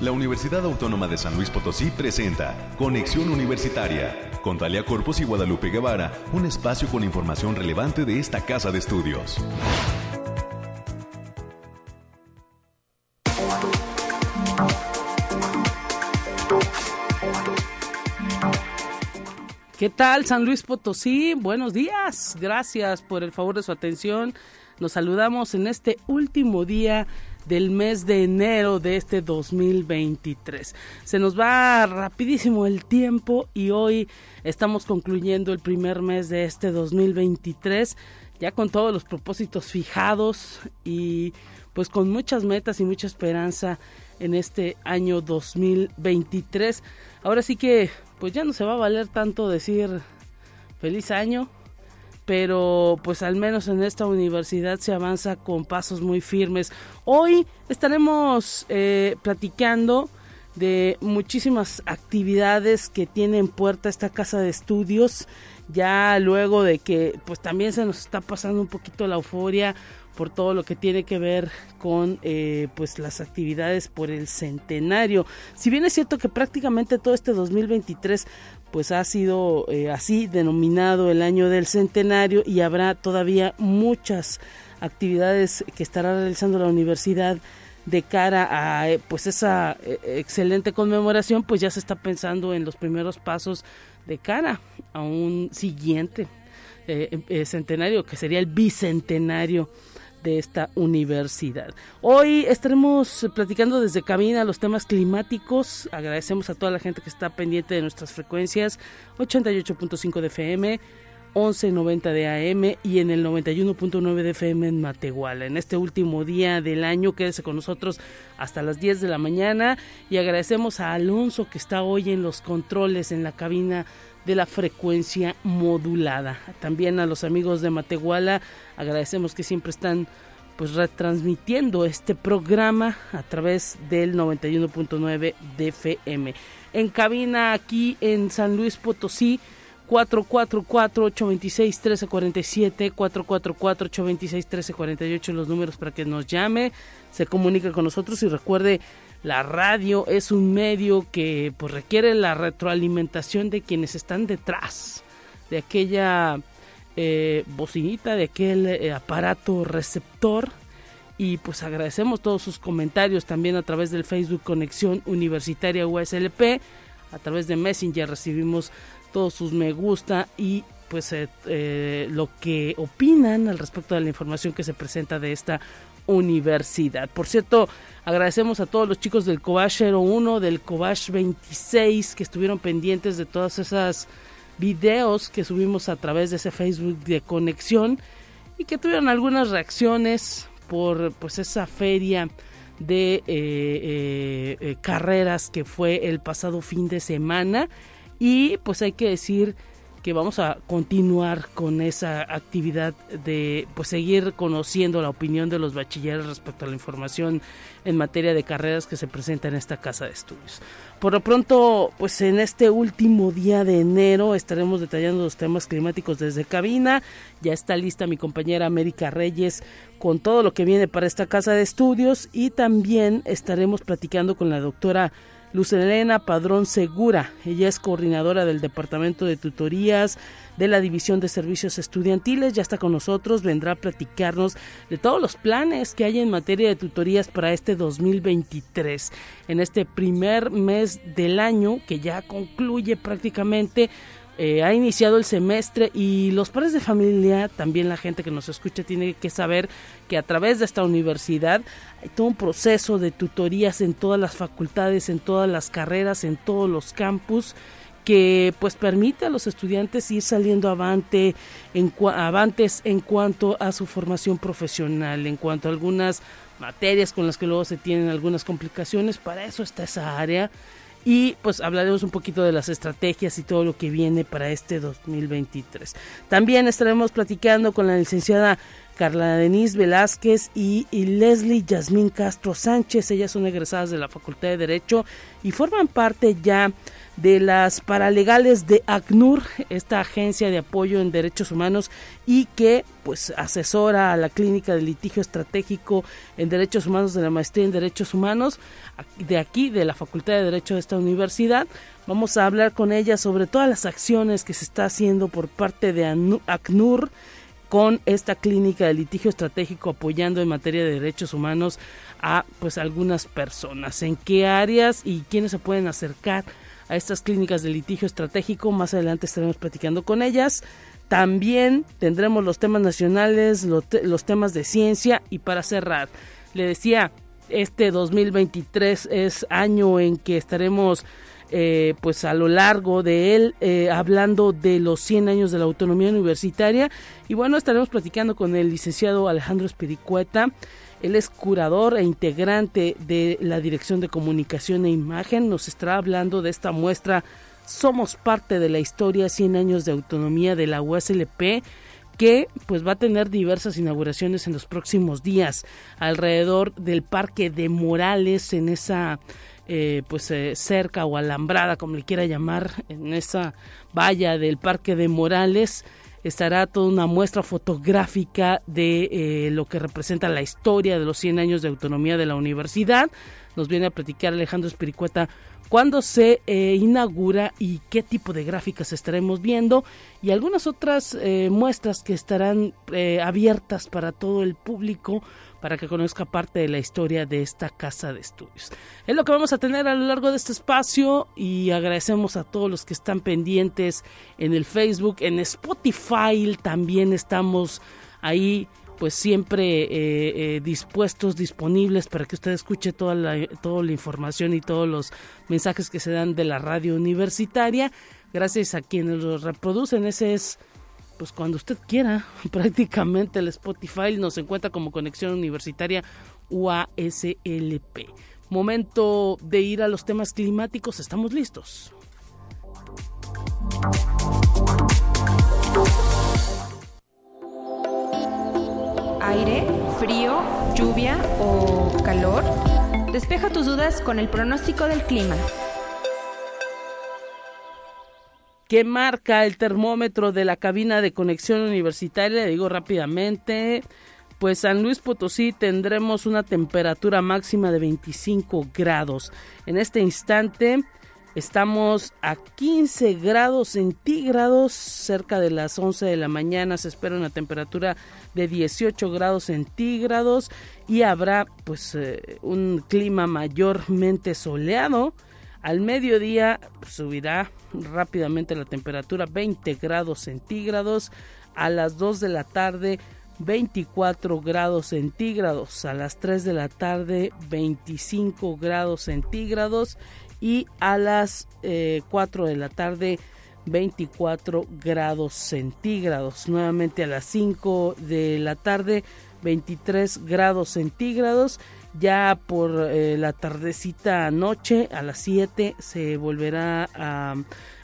la Universidad Autónoma de San Luis Potosí presenta Conexión Universitaria con Talia Corpus y Guadalupe Guevara, un espacio con información relevante de esta casa de estudios. ¿Qué tal San Luis Potosí? Buenos días. Gracias por el favor de su atención. Nos saludamos en este último día del mes de enero de este 2023. Se nos va rapidísimo el tiempo y hoy estamos concluyendo el primer mes de este 2023 ya con todos los propósitos fijados y pues con muchas metas y mucha esperanza en este año 2023. Ahora sí que pues ya no se va a valer tanto decir feliz año, pero pues al menos en esta universidad se avanza con pasos muy firmes. Hoy estaremos eh, platicando de muchísimas actividades que tiene en puerta esta casa de estudios ya luego de que pues también se nos está pasando un poquito la euforia por todo lo que tiene que ver con eh, pues las actividades por el centenario si bien es cierto que prácticamente todo este 2023 pues ha sido eh, así denominado el año del centenario y habrá todavía muchas actividades que estará realizando la universidad de cara a eh, pues esa eh, excelente conmemoración pues ya se está pensando en los primeros pasos de cara a un siguiente centenario que sería el bicentenario de esta universidad. Hoy estaremos platicando desde cabina los temas climáticos. Agradecemos a toda la gente que está pendiente de nuestras frecuencias 88.5 de FM, 11.90 de AM y en el 91.9 de FM en Matehuala. En este último día del año, quédese con nosotros hasta las 10 de la mañana y agradecemos a Alonso que está hoy en los controles en la cabina de la frecuencia modulada. También a los amigos de Matehuala agradecemos que siempre están pues retransmitiendo este programa a través del 91.9 de FM. En cabina aquí en San Luis Potosí 444-826-1347, 444-826-1348 los números para que nos llame, se comunique con nosotros y recuerde la radio es un medio que pues, requiere la retroalimentación de quienes están detrás de aquella eh, bocinita, de aquel eh, aparato receptor. Y pues agradecemos todos sus comentarios también a través del Facebook Conexión Universitaria USLP. A través de Messenger recibimos todos sus me gusta y pues eh, lo que opinan al respecto de la información que se presenta de esta universidad. Por cierto, agradecemos a todos los chicos del Cobach 01, del Cobach 26 que estuvieron pendientes de todas esas videos que subimos a través de ese Facebook de conexión y que tuvieron algunas reacciones por pues esa feria de eh, eh, eh, carreras que fue el pasado fin de semana y pues hay que decir vamos a continuar con esa actividad de pues seguir conociendo la opinión de los bachilleres respecto a la información en materia de carreras que se presenta en esta casa de estudios. Por lo pronto, pues en este último día de enero estaremos detallando los temas climáticos desde cabina. Ya está lista mi compañera América Reyes con todo lo que viene para esta casa de estudios y también estaremos platicando con la doctora Luz Elena Padrón Segura. Ella es coordinadora del Departamento de Tutorías de la División de Servicios Estudiantiles. Ya está con nosotros, vendrá a platicarnos de todos los planes que hay en materia de tutorías para este 2023. En este primer mes del año, que ya concluye prácticamente, eh, ha iniciado el semestre y los padres de familia, también la gente que nos escucha, tiene que saber que a través de esta universidad hay todo un proceso de tutorías en todas las facultades, en todas las carreras, en todos los campus que pues permite a los estudiantes ir saliendo avante avantes en cuanto a su formación profesional, en cuanto a algunas materias con las que luego se tienen algunas complicaciones, para eso está esa área y pues hablaremos un poquito de las estrategias y todo lo que viene para este 2023. También estaremos platicando con la licenciada Carla Denise Velázquez y, Leslie Yasmín Castro Sánchez. Ellas son egresadas de la Facultad de Derecho y forman parte ya de las paralegales de ACNUR, esta agencia de apoyo en derechos humanos y que pues asesora a la clínica de litigio estratégico en derechos humanos de la maestría en derechos humanos de aquí de la Facultad de Derecho de esta universidad. Vamos a hablar con ella sobre todas las acciones que se está haciendo por parte de ACNUR con esta clínica de litigio estratégico apoyando en materia de derechos humanos a pues algunas personas. ¿En qué áreas y quiénes se pueden acercar a estas clínicas de litigio estratégico? Más adelante estaremos platicando con ellas. También tendremos los temas nacionales, los, temas de ciencia y para cerrar, le decía, este 2023 es año en que estaremos eh, pues a lo largo de él eh, hablando de los 100 años de la autonomía universitaria y bueno estaremos platicando con el licenciado Alejandro Espiricueta él es curador e integrante de la Dirección de Comunicación e Imagen. Nos estará hablando de esta muestra somos parte de la historia 100 años de autonomía de la USLP que pues va a tener diversas inauguraciones en los próximos días alrededor del Parque de Morales en esa eh, pues eh, cerca o alambrada, como le quiera llamar, en esa valla del Parque de Morales, estará toda una muestra fotográfica de eh, lo que representa la historia de los 100 años de autonomía de la universidad. Nos viene a platicar Alejandro Espiricueta cuándo se inaugura y qué tipo de gráficas estaremos viendo y algunas otras muestras que estarán abiertas para todo el público para que conozca parte de la historia de esta casa de estudios. Es lo que vamos a tener a lo largo de este espacio y agradecemos a todos los que están pendientes en el Facebook, en Spotify también estamos ahí pues siempre eh, eh, dispuestos, disponibles para que usted escuche toda la, toda la información y todos los mensajes que se dan de la radio universitaria. Gracias a quienes los reproducen, ese es pues cuando usted quiera, prácticamente el Spotify nos encuentra como conexión universitaria UASLP. Momento de ir a los temas climáticos, estamos listos. Aire, frío, lluvia o calor. Despeja tus dudas con el pronóstico del clima. Que marca el termómetro de la cabina de conexión universitaria, le digo rápidamente, pues San Luis Potosí tendremos una temperatura máxima de 25 grados. En este instante estamos a 15 grados centígrados, cerca de las 11 de la mañana se espera una temperatura de 18 grados centígrados y habrá pues eh, un clima mayormente soleado al mediodía subirá rápidamente la temperatura 20 grados centígrados. A las 2 de la tarde 24 grados centígrados. A las 3 de la tarde 25 grados centígrados. Y a las 4 eh, de la tarde 24 grados centígrados. Nuevamente a las 5 de la tarde 23 grados centígrados ya por eh, la tardecita noche, a las 7, se volverá a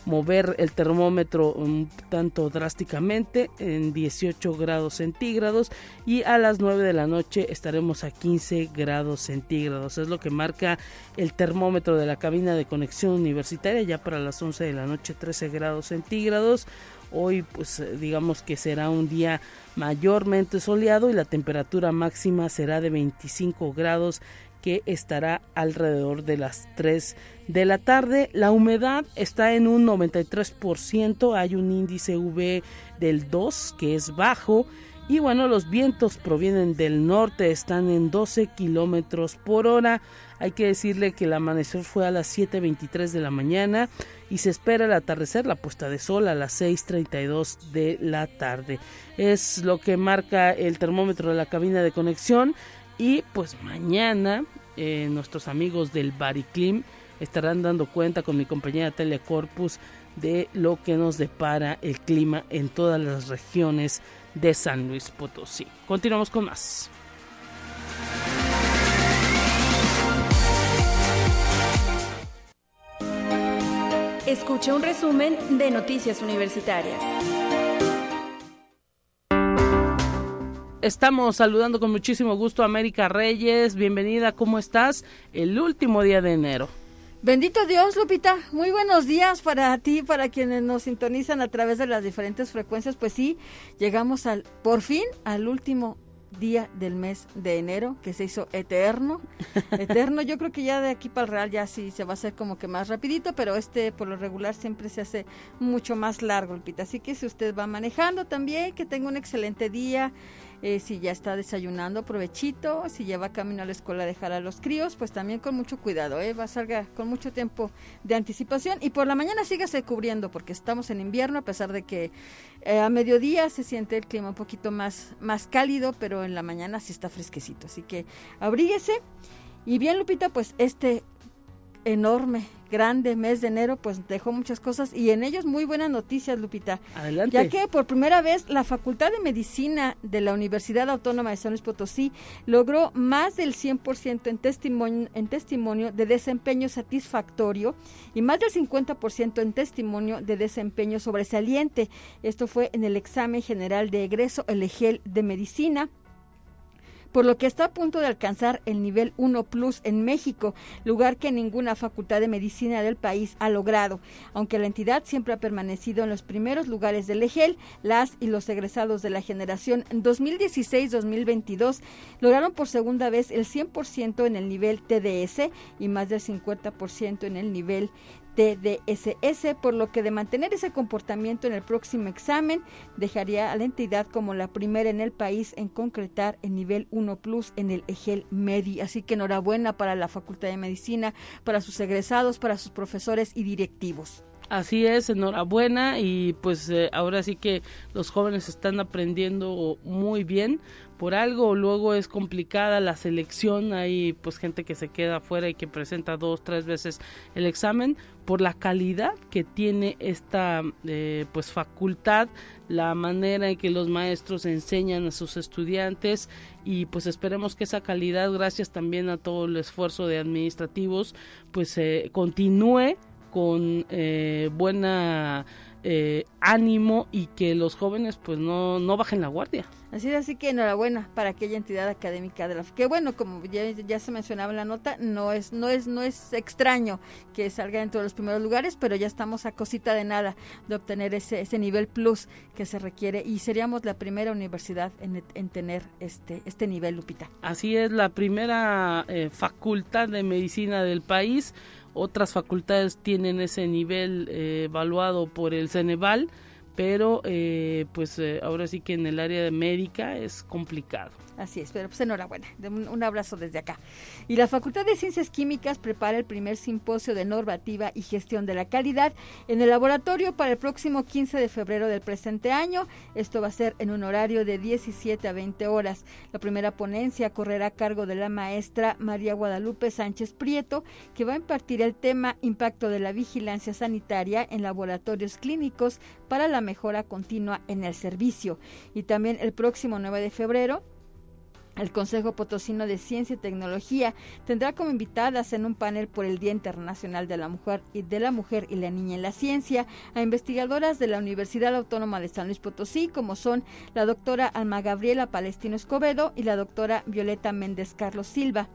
mover el termómetro un tanto drásticamente en 18 grados centígrados y a las 9 de la noche estaremos a 15 grados centígrados. Es lo que marca el termómetro de la cabina de conexión universitaria ya para las 11 de la noche 13 grados centígrados. Hoy pues digamos que será un día mayormente soleado y la temperatura máxima será de 25 grados que estará alrededor de las 3 de la tarde. La humedad está en un 93%, hay un índice V del 2 que es bajo y bueno, los vientos provienen del norte, están en 12 kilómetros por hora. Hay que decirle que el amanecer fue a las 7.23 de la mañana y se espera el atardecer, la puesta de sol a las 6.32 de la tarde. Es lo que marca el termómetro de la cabina de conexión y pues mañana eh, nuestros amigos del Bariclim estarán dando cuenta con mi compañera Telecorpus de lo que nos depara el clima en todas las regiones de San Luis Potosí. Continuamos con más. Escucha un resumen de Noticias Universitarias. estamos saludando con muchísimo gusto a América Reyes. Bienvenida, ¿cómo estás? El último día de enero. Bendito Dios, Lupita. Muy buenos días para ti, para quienes nos sintonizan a través de las diferentes frecuencias. Pues sí, llegamos al, por fin al último día del mes de enero, que se hizo eterno. Eterno, yo creo que ya de aquí para el Real ya sí se va a hacer como que más rapidito, pero este por lo regular siempre se hace mucho más largo, Lupita. Así que si usted va manejando también, que tenga un excelente día. Eh, si ya está desayunando, provechito, si lleva camino a la escuela a dejar a los críos, pues también con mucho cuidado, ¿eh? va a salga con mucho tiempo de anticipación y por la mañana sígase cubriendo porque estamos en invierno a pesar de que eh, a mediodía se siente el clima un poquito más, más cálido, pero en la mañana sí está fresquecito, así que abríguese. Y bien, Lupita, pues este enorme, grande mes de enero, pues dejó muchas cosas y en ellos muy buenas noticias, Lupita. Adelante. Ya que por primera vez la Facultad de Medicina de la Universidad Autónoma de San Luis Potosí logró más del 100% en testimonio, en testimonio de desempeño satisfactorio y más del 50% en testimonio de desempeño sobresaliente. Esto fue en el examen general de egreso, el EGEL de Medicina por lo que está a punto de alcanzar el nivel 1 Plus en México, lugar que ninguna facultad de medicina del país ha logrado. Aunque la entidad siempre ha permanecido en los primeros lugares del EGEL, las y los egresados de la generación 2016-2022 lograron por segunda vez el 100% en el nivel TDS y más del 50% en el nivel TDSS, por lo que de mantener ese comportamiento en el próximo examen dejaría a la entidad como la primera en el país en concretar el nivel 1 plus en el EGEL MEDI. Así que enhorabuena para la Facultad de Medicina, para sus egresados, para sus profesores y directivos. Así es, enhorabuena y pues eh, ahora sí que los jóvenes están aprendiendo muy bien por algo, luego es complicada la selección, hay pues gente que se queda afuera y que presenta dos, tres veces el examen por la calidad que tiene esta eh, pues facultad, la manera en que los maestros enseñan a sus estudiantes y pues esperemos que esa calidad, gracias también a todo el esfuerzo de administrativos, pues continúe con eh, buena eh, ánimo y que los jóvenes pues no, no bajen la guardia. Así es, así que enhorabuena para aquella entidad académica de la que bueno, como ya, ya, se mencionaba en la nota, no es no es no es extraño que salga dentro de los primeros lugares, pero ya estamos a cosita de nada de obtener ese ese nivel plus que se requiere y seríamos la primera universidad en, en tener este este nivel Lupita. Así es, la primera eh, facultad de medicina del país otras facultades tienen ese nivel eh, evaluado por el Ceneval, pero eh, pues eh, ahora sí que en el área médica es complicado. Así es, pero pues enhorabuena, un, abrazo desde acá. Y la Facultad de Ciencias Químicas prepara el primer simposio de normativa y gestión de la calidad en el laboratorio para el próximo 15 de febrero del presente año. Esto va a ser en un horario de 17 a 20 horas. La primera ponencia correrá a cargo de la maestra María Guadalupe Sánchez Prieto, que va a impartir el tema Impacto de la vigilancia sanitaria en laboratorios clínicos para la mejora continua en el servicio. Y también el próximo 9 de febrero el Consejo Potosino de Ciencia y Tecnología tendrá como invitadas en un panel por el Día Internacional de la Mujer y de la Mujer y la Niña en la Ciencia a investigadoras de la Universidad Autónoma de San Luis Potosí, como son la doctora Alma Gabriela Palestino Escobedo y la doctora Violeta Méndez Carlos Silva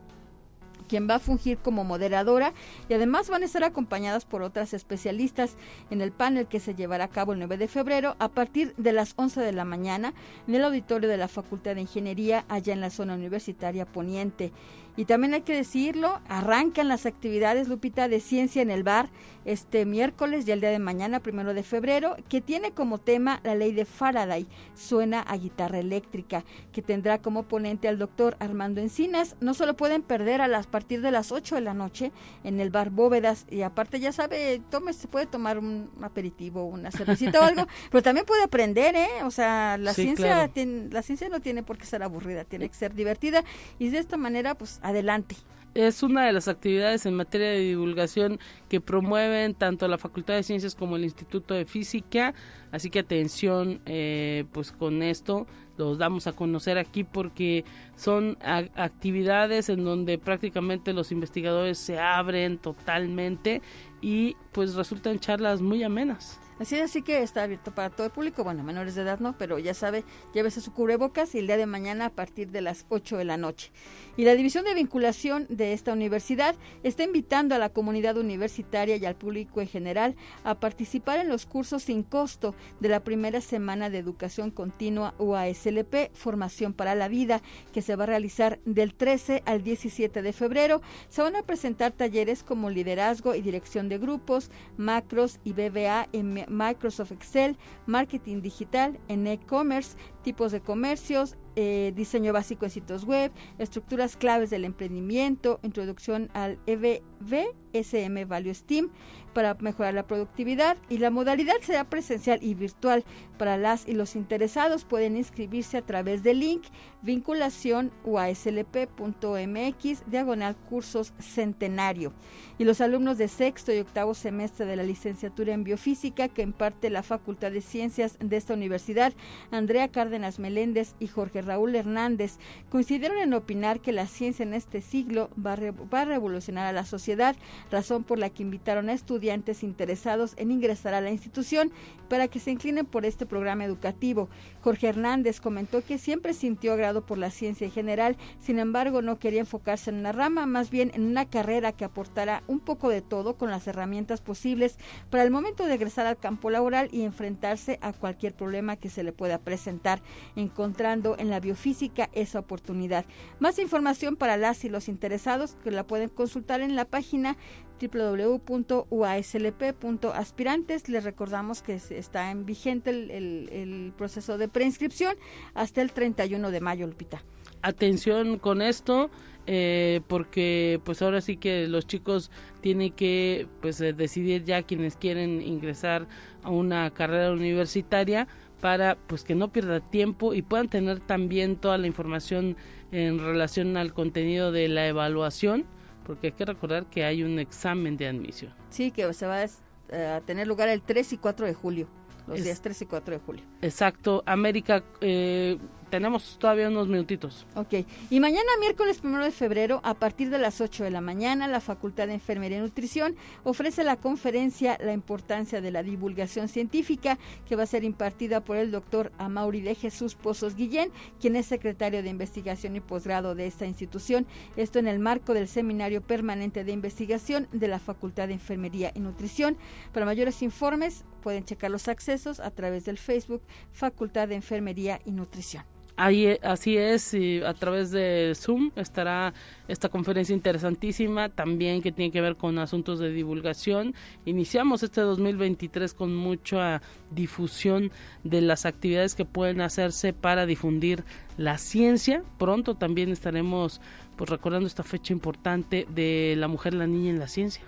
quien va a fungir como moderadora y además van a estar acompañadas por otras especialistas en el panel que se llevará a cabo el 9 de febrero a partir de las 11 de la mañana en el auditorio de la Facultad de Ingeniería allá en la zona universitaria poniente. Y también hay que decirlo, arrancan las actividades, Lupita, de ciencia en el bar este miércoles y el día de mañana, primero de febrero, que tiene como tema la ley de Faraday, suena a guitarra eléctrica, que tendrá como ponente al doctor Armando Encinas. No se lo pueden perder a las partir de las 8 de la noche en el bar Bóvedas. Y aparte, ya sabe, tome, se puede tomar un aperitivo, una cervecita o algo, pero también puede aprender, ¿eh? O sea, la ciencia tiene, la ciencia no tiene por qué ser aburrida, tiene que ser divertida y de esta manera, pues adelante. es una de las actividades en materia de divulgación que promueven tanto la Facultad de Ciencias como el Instituto de Física. Así que atención, eh, pues con esto los damos a conocer aquí porque son actividades en donde prácticamente los investigadores se abren totalmente y pues resultan charlas muy amenas. Así así que está abierto para todo el público, bueno, menores de edad no, pero ya sabe, llévese su cubrebocas y el día de mañana a partir de las 8 de la noche. Y la División de Vinculación de esta universidad está invitando a la comunidad universitaria y al público en general a participar en los cursos sin costo de la primera semana de educación continua UASLP, Formación para la Vida, que se va a realizar del 13 al 17 de febrero. Se van a presentar talleres como liderazgo y dirección de grupos, macros y BBA en Microsoft Excel, marketing digital, en e-commerce, tipos de comercios, eh, diseño básico de sitios web, estructuras claves del emprendimiento, introducción al EVV, SM Value Steam para mejorar la productividad y la modalidad será presencial y virtual. Para las y los interesados pueden inscribirse a través del link vinculación uaslp.mx diagonal cursos centenario. Y los alumnos de sexto y octavo semestre de la licenciatura en biofísica que imparte la Facultad de Ciencias de esta universidad, Andrea Cárdenas Meléndez y Jorge Raúl Hernández, coincidieron en opinar que la ciencia en este siglo va a, revolucionar a la sociedad, razón por la que invitaron a estudiantes interesados en ingresar a la institución para que se inclinen por este programa educativo. Jorge Hernández comentó que siempre sintió agrado por la ciencia en general, sin embargo no quería enfocarse en una rama, más bien en una carrera que aportara un poco de todo con las herramientas posibles para el momento de egresar al campo laboral y enfrentarse a cualquier problema que se le pueda presentar, encontrando en la biofísica esa oportunidad. Más información para las y los interesados que la pueden consultar en la página www.uaslp.aspirantes. Les recordamos que está en vigente el, proceso de preinscripción hasta el 31 de mayo, Lupita. Atención con esto, eh, porque pues ahora sí que los chicos tienen que pues eh, decidir ya quienes quieren ingresar a una carrera universitaria para pues que no pierda tiempo y puedan tener también toda la información en relación al contenido de la evaluación porque hay que recordar que hay un examen de admisión. Sí, que se va a tener lugar el 3 y 4 de julio, los días 3 y 4 de julio. Exacto, América, eh, tenemos todavía unos minutitos. Ok. Y mañana, miércoles primero de febrero, a partir de las 8 de la mañana, la Facultad de Enfermería y Nutrición ofrece la conferencia La importancia de la divulgación científica, que va a ser impartida por el doctor Amauri de Jesús Pozos Guillén, quien es secretario de Investigación y Posgrado de esta institución. Esto en el marco del Seminario Permanente de Investigación de la Facultad de Enfermería y Nutrición. Para mayores informes, pueden checar los accesos a través del Facebook Facultad de Enfermería y Nutrición. Ahí, así es, y a través de Zoom estará esta conferencia interesantísima también que tiene que ver con asuntos de divulgación. Iniciamos este 2023 con mucha difusión de las actividades que pueden hacerse para difundir la ciencia. Pronto también estaremos pues recordando esta fecha importante de la mujer, la niña en la ciencia.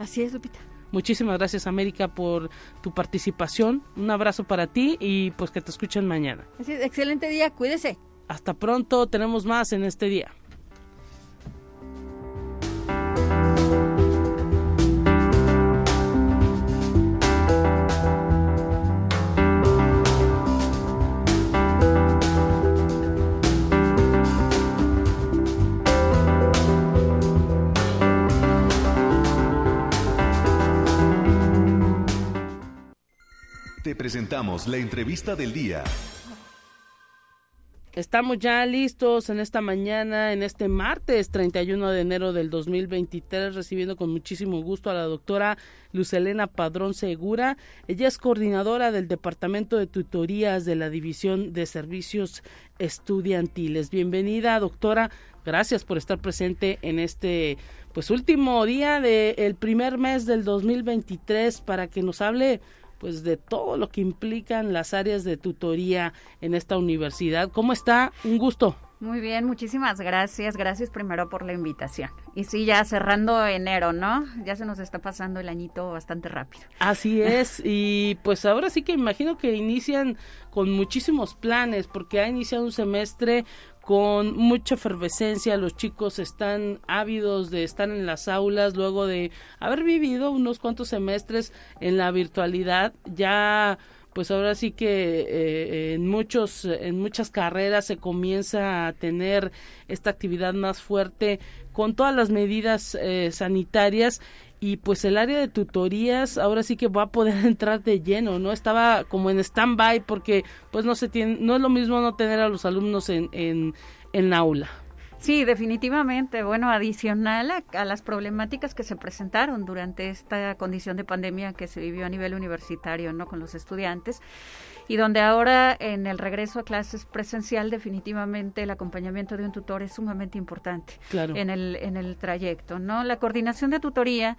Así es, Lupita. Muchísimas gracias América por tu participación. Un abrazo para ti y pues que te escuchen mañana. Así excelente día, cuídese. Hasta pronto, tenemos más en este día. Presentamos la entrevista del día. Estamos ya listos en esta mañana, en este martes 31 de enero del 2023, recibiendo con muchísimo gusto a la doctora Lucelena Padrón Segura. Ella es coordinadora del Departamento de Tutorías de la División de Servicios Estudiantiles. Bienvenida, doctora. Gracias por estar presente en este pues último día del primer mes del 2023 para que nos hable pues de todo lo que implican las áreas de tutoría en esta universidad. ¿Cómo está? Un gusto. Muy bien, muchísimas gracias. Gracias primero por la invitación. Y sí, ya cerrando enero, ¿no? Ya se nos está pasando el añito bastante rápido. Así es. y pues ahora sí que imagino que inician con muchísimos planes, porque ha iniciado un semestre con mucha efervescencia, los chicos están ávidos de estar en las aulas luego de haber vivido unos cuantos semestres en la virtualidad, ya pues ahora sí que eh, en muchos en muchas carreras se comienza a tener esta actividad más fuerte con todas las medidas eh, sanitarias y pues el área de tutorías ahora sí que va a poder entrar de lleno, ¿no? Estaba como en stand-by porque pues no se tiene, no es lo mismo no tener a los alumnos en, en, en aula. Sí, definitivamente. Bueno, adicional a, las problemáticas que se presentaron durante esta condición de pandemia que se vivió a nivel universitario, ¿no? Con los estudiantes y donde ahora en el regreso a clases presencial definitivamente el acompañamiento de un tutor es sumamente importante en el en el trayecto no la coordinación de tutoría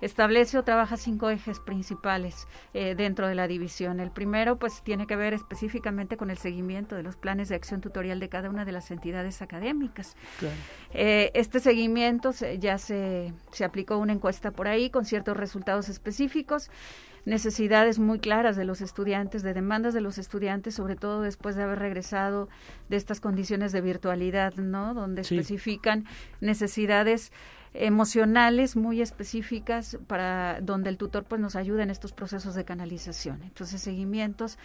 establece o trabaja cinco ejes principales eh, dentro de la división. El primero pues tiene que ver específicamente con el seguimiento de los planes de acción tutorial de cada una de las entidades académicas. Eh, este seguimiento ya se se aplicó una encuesta por ahí con ciertos resultados específicos necesidades muy claras de los estudiantes, de demandas de los estudiantes, sobre todo después de haber regresado de estas condiciones de virtualidad, ¿no? Donde especifican necesidades emocionales muy específicas para donde el tutor pues nos ayuda en estos procesos de canalización. Entonces, seguimientos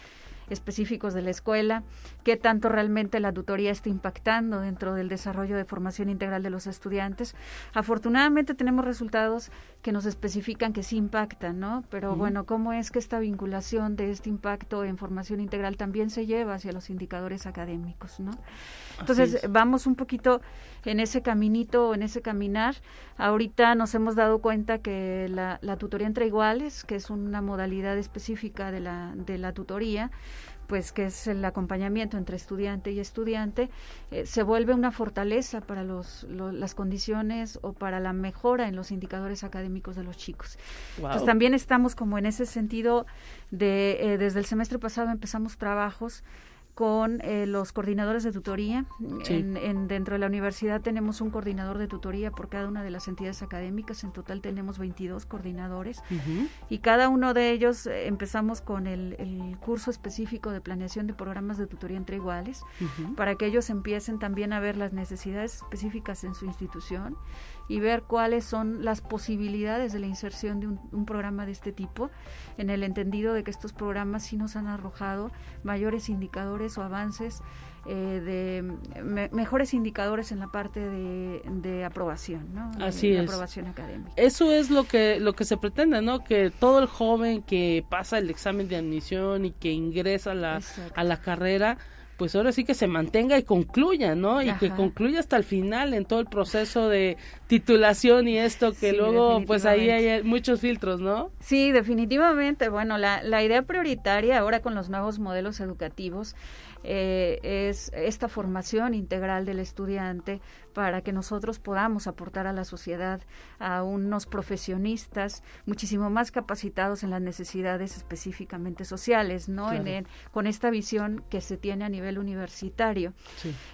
específicos de la escuela, qué tanto realmente la tutoría está impactando dentro del desarrollo de formación integral de los estudiantes. Afortunadamente tenemos resultados que nos especifican que sí impactan, ¿no? Pero bueno, ¿cómo es que esta vinculación de este impacto en formación integral también se lleva hacia los indicadores académicos, ¿no? Entonces, vamos un poquito en ese caminito, en ese caminar. Ahorita nos hemos dado cuenta que la, la tutoría entre iguales, que es una modalidad específica de la, de la tutoría, pues que es el acompañamiento entre estudiante y estudiante, eh, se vuelve una fortaleza para los, las condiciones o para la mejora en los indicadores académicos de los chicos. Entonces también estamos como en ese sentido de, eh, desde el semestre pasado empezamos trabajos con eh, los coordinadores de tutoría. En, dentro de la universidad tenemos un coordinador de tutoría por cada una de las entidades académicas. En total tenemos 22 coordinadores y cada uno de ellos eh, empezamos con el, curso específico de planeación de programas de tutoría entre iguales para que ellos empiecen también a ver las necesidades específicas en su institución y ver cuáles son las posibilidades de la inserción de un, programa de este tipo, en el entendido de que estos programas sí nos han arrojado mayores indicadores o avances eh, de mejores indicadores en la parte de, aprobación, ¿no? Así es. Aprobación académica. Eso es lo que lo que se pretende, ¿no? Que todo el joven que pasa el examen de admisión y que ingresa la, a la carrera pues ahora sí que se mantenga y concluya, ¿no? Y que concluya hasta el final en todo el proceso de titulación y esto que luego pues ahí hay muchos filtros, ¿no? Sí, definitivamente. Bueno, la, la idea prioritaria ahora con los nuevos modelos educativos eh, es esta formación integral del estudiante para que nosotros podamos aportar a la sociedad a unos profesionistas muchísimo más capacitados en las necesidades específicamente sociales, ¿no? En, con esta visión que se tiene a nivel universitario.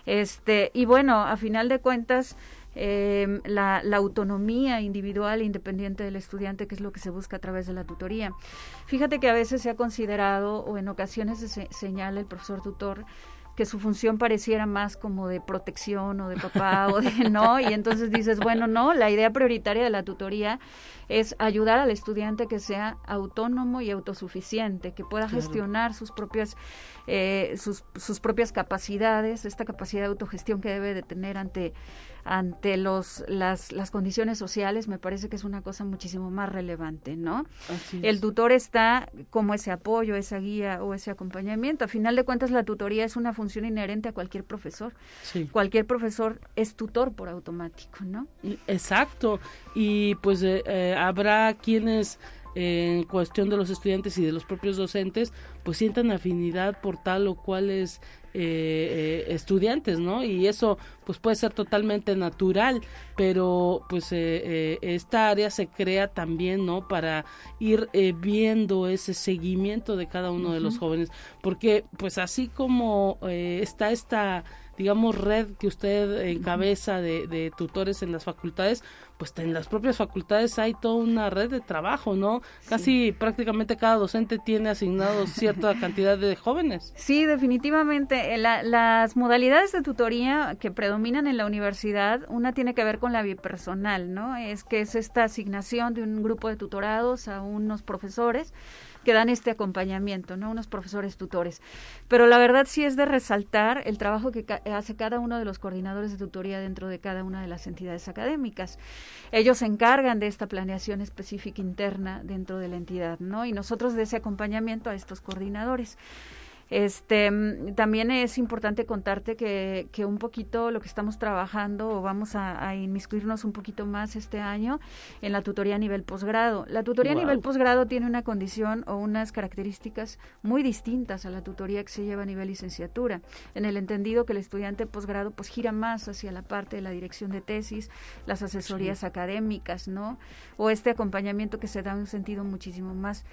Este, y bueno, a final de cuentas, eh, la, la, autonomía individual e independiente del estudiante, que es lo que se busca a través de la tutoría. Fíjate que a veces se ha considerado, o en ocasiones se señala el profesor tutor, que su función pareciera más como de protección o de papá o de no, y entonces dices, bueno, no, la idea prioritaria de la tutoría es ayudar al estudiante que sea autónomo y autosuficiente, que pueda gestionar sus propias eh, sus, sus propias capacidades, esta capacidad de autogestión que debe de tener ante ante los, las, las condiciones sociales, me parece que es una cosa muchísimo más relevante, ¿no? El tutor está como ese apoyo, esa guía o ese acompañamiento. A final de cuentas, la tutoría es una función inherente a cualquier profesor. Cualquier profesor es tutor por automático, ¿no? Exacto. Y pues eh, eh, habrá quienes en cuestión de los estudiantes y de los propios docentes, pues sientan afinidad por tal o cuales eh, eh, estudiantes, ¿no? Y eso pues puede ser totalmente natural, pero pues eh, esta área se crea también, ¿no? Para ir viendo ese seguimiento de cada uno de los jóvenes, porque pues así como está esta digamos, red que usted encabeza de, de tutores en las facultades, pues en las propias facultades hay toda una red de trabajo, ¿no? Casi prácticamente cada docente tiene asignado cierta cantidad de jóvenes. Sí, definitivamente. Eh, las modalidades de tutoría que predominan en la universidad, una tiene que ver con la bipersonal, ¿no? Es que es esta asignación de un grupo de tutorados a unos profesores que dan este acompañamiento, ¿no? Unos profesores tutores. Pero la verdad sí es de resaltar el trabajo que hace cada uno de los coordinadores de tutoría dentro de cada una de las entidades académicas. Ellos se encargan de esta planeación específica interna dentro de la entidad, ¿no? Y nosotros de ese acompañamiento a estos coordinadores. Este, mm, también es importante contarte que, que un poquito lo que estamos trabajando o vamos a, inmiscuirnos un poquito más este año en la tutoría a nivel posgrado. La tutoría a nivel posgrado tiene una condición o unas características muy distintas a la tutoría que se lleva a nivel licenciatura, en el entendido que el estudiante posgrado pues gira más hacia la parte de la dirección de tesis, las asesorías académicas, ¿no? O este acompañamiento que se da en un sentido muchísimo más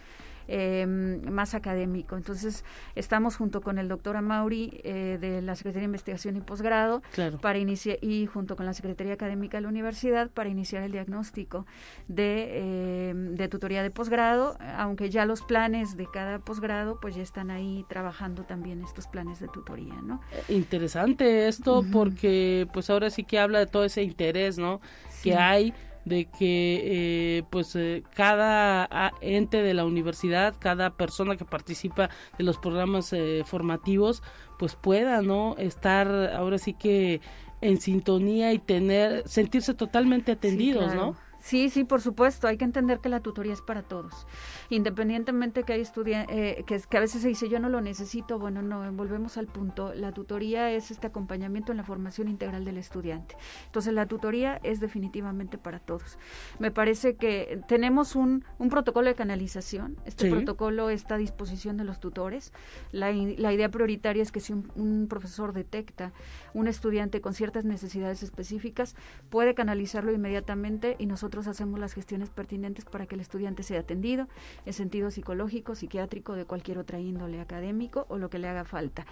eh, más académico. Entonces, estamos junto con el doctor Amauri eh, de la Secretaría de Investigación y Posgrado para iniciar y junto con la Secretaría Académica de la Universidad para iniciar el diagnóstico de, em, de tutoría de posgrado, aunque ya los planes de cada posgrado pues ya están ahí trabajando también estos planes de tutoría, ¿no? Eh, interesante esto porque pues ahora sí que habla de todo ese interés, ¿no? Que hay de que eh, pues eh, cada ah, ente de la universidad, cada persona que participa de los programas eh, formativos, pues pueda, ¿no? Estar ahora sí que en sintonía y tener, sentirse totalmente atendidos, ¿no? Sí, sí, por supuesto. Hay que entender que la tutoría es para todos. Independientemente que hay estudiantes, eh, que, que, a veces se dice yo no lo necesito, bueno, no, volvemos al punto. La tutoría es este acompañamiento en la formación integral del estudiante. Entonces, la tutoría es definitivamente para todos. Me parece que tenemos un, un protocolo de canalización. Este protocolo está a disposición de los tutores. La, la idea prioritaria es que si un, un profesor detecta un estudiante con ciertas necesidades específicas, puede canalizarlo inmediatamente y nosotros hacemos las gestiones pertinentes para que el estudiante sea atendido en sentido psicológico, psiquiátrico, de cualquier otra índole académico o lo que le haga falta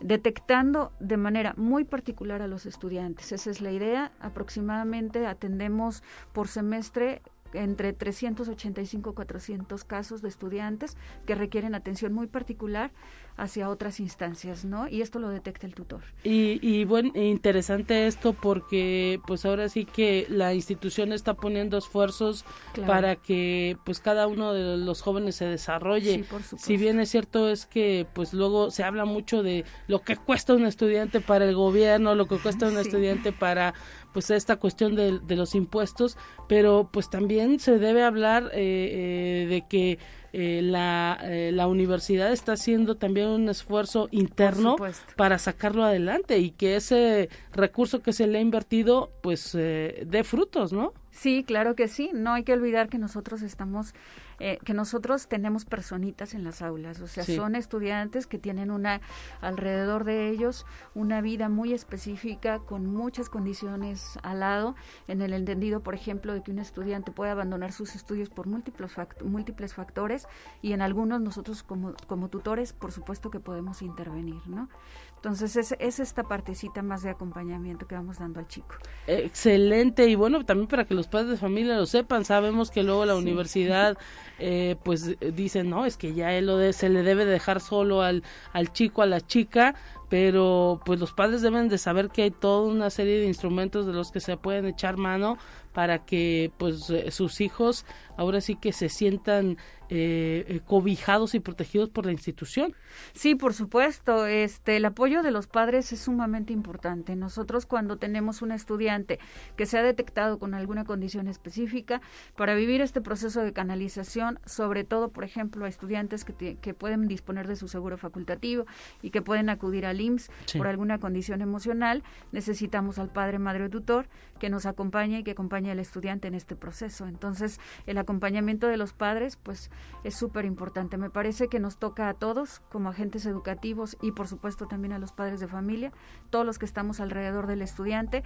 detectando de manera muy particular a los estudiantes. Esa es la idea. Aproximadamente atendemos por semestre entre 385 y 400 casos de estudiantes que requieren atención muy particular hacia otras instancias, ¿no? Y esto lo detecta el tutor. Y, y bueno, interesante esto porque pues ahora sí que la institución está poniendo esfuerzos para que pues cada uno de los jóvenes se desarrolle. si bien es cierto es que pues luego se habla mucho de lo que cuesta un estudiante para el gobierno, lo que cuesta un estudiante para pues esta cuestión de, de, los impuestos, pero pues también se debe hablar eh, eh, de que eh, la, eh, la universidad está haciendo también un esfuerzo interno para sacarlo adelante y que ese recurso que se le ha invertido pues eh, dé frutos, ¿no? Sí, claro que sí. No hay que olvidar que nosotros estamos eh, que nosotros tenemos personitas en las aulas, o sea, son estudiantes que tienen una, alrededor de ellos, una vida muy específica con muchas condiciones al lado, en el entendido, por ejemplo, de que un estudiante puede abandonar sus estudios por múltiples, múltiples factores y en algunos nosotros como, como tutores, por supuesto que podemos intervenir, ¿no? Entonces es, es, esta partecita más de acompañamiento que vamos dando al chico. Excelente y bueno, también para que los padres de familia lo sepan, sabemos que luego la universidad eh, pues dicen, no, es que ya él lo de, se le debe dejar solo al, al chico, a la chica, pero pues los padres deben de saber que hay toda una serie de instrumentos de los que se pueden echar mano para que pues eh, sus hijos ahora sí que se sientan eh, eh, cobijados y protegidos por la institución. Sí, por supuesto. Este, el apoyo de los padres es sumamente importante. Nosotros cuando tenemos un estudiante que se ha detectado con alguna condición específica, para vivir este proceso de canalización, sobre todo, por ejemplo, a estudiantes que, que pueden disponer de su seguro facultativo y que pueden acudir al IMSS por alguna condición emocional, necesitamos al padre, madre o tutor que nos acompañe y que acompañe al estudiante en este proceso. Entonces, el acompañamiento de los padres, pues es súper importante. Me parece que nos toca a todos, como agentes educativos y por supuesto también a los padres de familia, todos los que estamos alrededor del estudiante,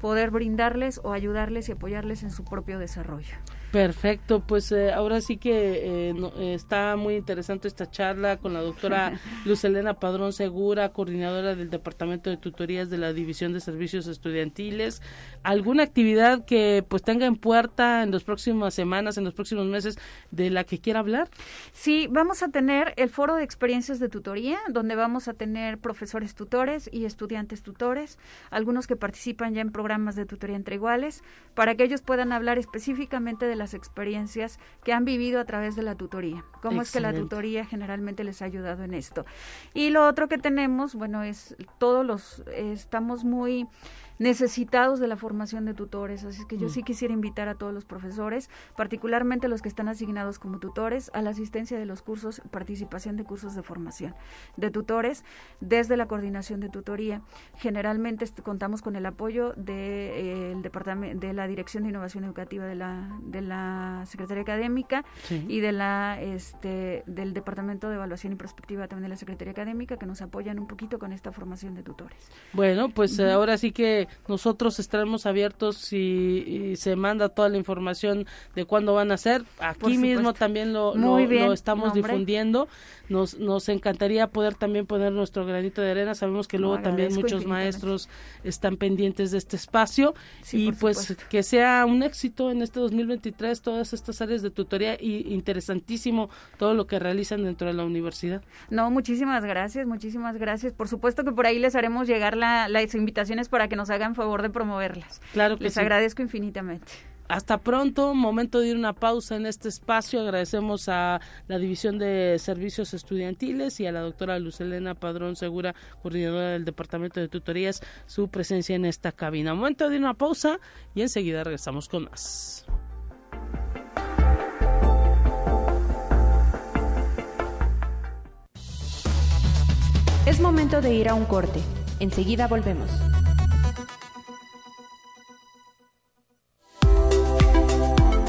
poder brindarles o ayudarles y apoyarles en su propio desarrollo. Perfecto, pues eh, ahora sí que eh, está muy interesante esta charla con la doctora Luz Elena Padrón Segura, coordinadora del Departamento de Tutorías de la División de Servicios Estudiantiles. ¿Alguna actividad que pues tenga en puerta en las próximas semanas, en los próximos meses, de la que quiera hablar? Sí, vamos a tener el foro de experiencias de tutoría, donde vamos a tener profesores tutores y estudiantes tutores, algunos que participan ya en programas de tutoría entre iguales, para que ellos puedan hablar específicamente de las experiencias que han vivido a través de la tutoría. Cómo es que la tutoría generalmente les ha ayudado en esto. Y lo otro que tenemos, bueno, es todos los, estamos muy necesitados de la formación de tutores. Así que yo mm. sí quisiera invitar a todos los profesores, particularmente los que están asignados como tutores, a la asistencia de los cursos, participación de cursos de formación de tutores desde la coordinación de tutoría. Generalmente contamos con el apoyo de, eh, departamento de la Dirección de Innovación Educativa de la de la Secretaría Académica y de la este del Departamento de Evaluación y Prospectiva también de la Secretaría Académica que nos apoyan un poquito con esta formación de tutores. Bueno, pues ahora sí que nosotros estaremos abiertos si, se manda toda la información de cuándo van a ser. Aquí mismo también lo, lo, estamos difundiendo. Nos, nos encantaría poder también poner nuestro granito de arena. Sabemos que luego también muchos maestros están pendientes de este espacio y pues que sea un éxito en este 2023 todas estas áreas de tutoría y interesantísimo todo lo que realizan dentro de la universidad. No, muchísimas gracias, muchísimas gracias. Por supuesto que por ahí les haremos llegar la, las invitaciones para que nos hagan favor de promoverlas. Claro que Les agradezco infinitamente. Hasta pronto, momento de ir una pausa en este espacio. Agradecemos a la División de Servicios Estudiantiles y a la doctora Luz Elena Padrón Segura, coordinadora del Departamento de Tutorías, su presencia en esta cabina. Momento de ir una pausa y enseguida regresamos con más. Es momento de ir a un corte. Enseguida volvemos.